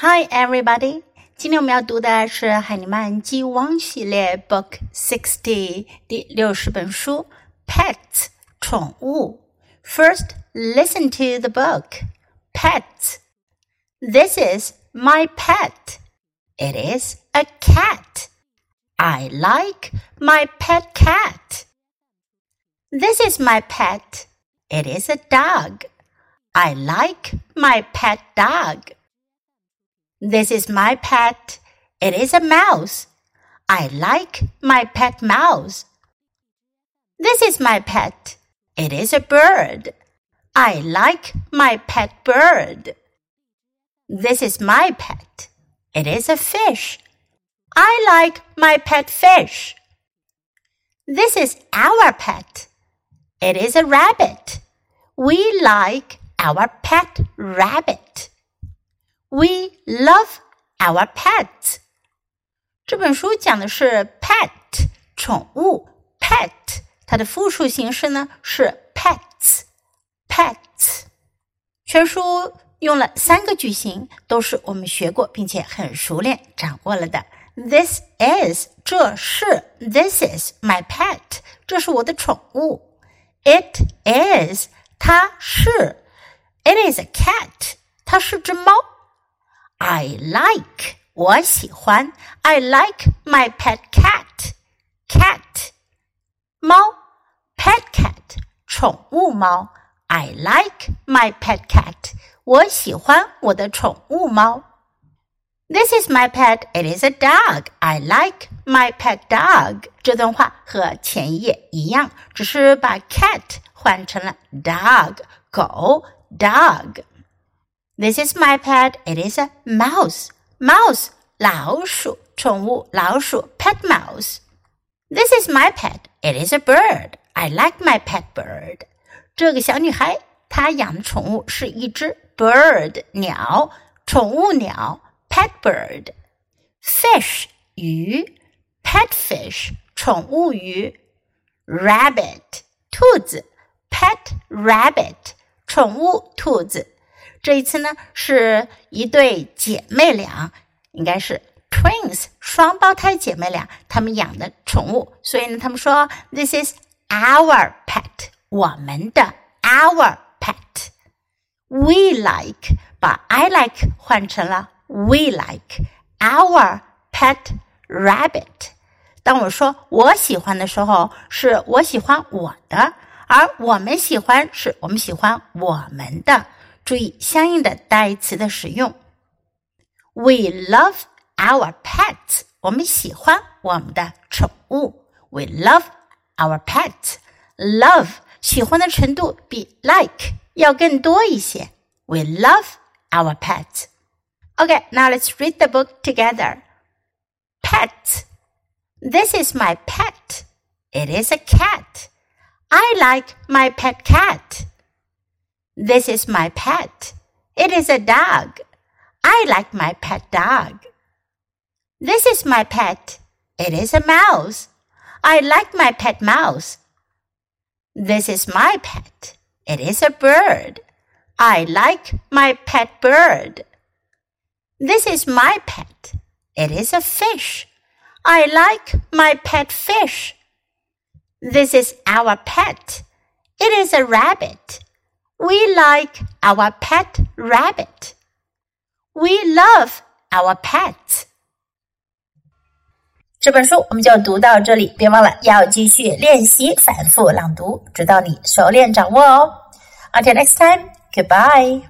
Hi, everybody. everybody！今天我们要读的是海尼曼 G1 系列 Book Sixty 第六十本书《Pets 宠物》。First, listen to the book. Pets. This is my pet. It is a cat. I like my pet cat. This is my pet. It is a dog. I like my pet dog. This is my pet. It is a mouse. I like my pet mouse. This is my pet. It is a bird. I like my pet bird. This is my pet. It is a fish. I like my pet fish. This is our pet. It is a rabbit. We like our pet rabbit. We love our pets。这本书讲的是 pet 宠物 pet，它的复数形式呢是 pets pets。全书用了三个句型，都是我们学过并且很熟练掌握了的。This is 这是 This is my pet 这是我的宠物。It is 它是 It is a cat 它是只猫。I like 我喜欢，I like my pet cat cat 猫 pet cat 宠物猫，I like my pet cat 我喜欢我的宠物猫。This is my pet. It is a dog. I like my pet dog. 这段话和前一页一样，只是把 cat 换成了 dog 狗 dog。 this is my pet. It is a mouse. Mouse 老鼠，宠物老鼠 pet mouse. This is my pet. It is a bird. I like my pet bird. 这个小女孩她养的宠物是一只 bird 鸟，宠物鸟 pet bird. Fish 鱼 pet fish 宠物鱼。Rabbit 兔子 pet rabbit 宠物兔子。 这一次呢，是一对姐妹俩，应该是 twins 双胞胎姐妹俩，他们养的宠物，所以呢，他们说 this is our pet，我们的 our pet。We like 把 I like 换成了 we like our pet rabbit。当我说我喜欢的时候，是我喜欢我的，而我们喜欢是我们喜欢我们的。注意相应的代词的使用。We love our pets。我们喜欢我们的宠物。We love our pets。Love 喜欢的程度比 like 要更多一些。We love our pets。Okay, now let's read the book together. Pet. This is my pet. It is a cat. I like my pet cat. This is my pet. It is a dog. I like my pet dog. This is my pet. It is a mouse. I like my pet mouse. This is my pet. It is a bird. I like my pet bird. This is my pet. It is a fish. I like my pet fish. This is our pet. It is a rabbit. We like our pet rabbit. We love our pets. 这本书我们就读到这里，别忘了要继续练习反复朗读，直到你熟练掌握哦。Until next time, goodbye.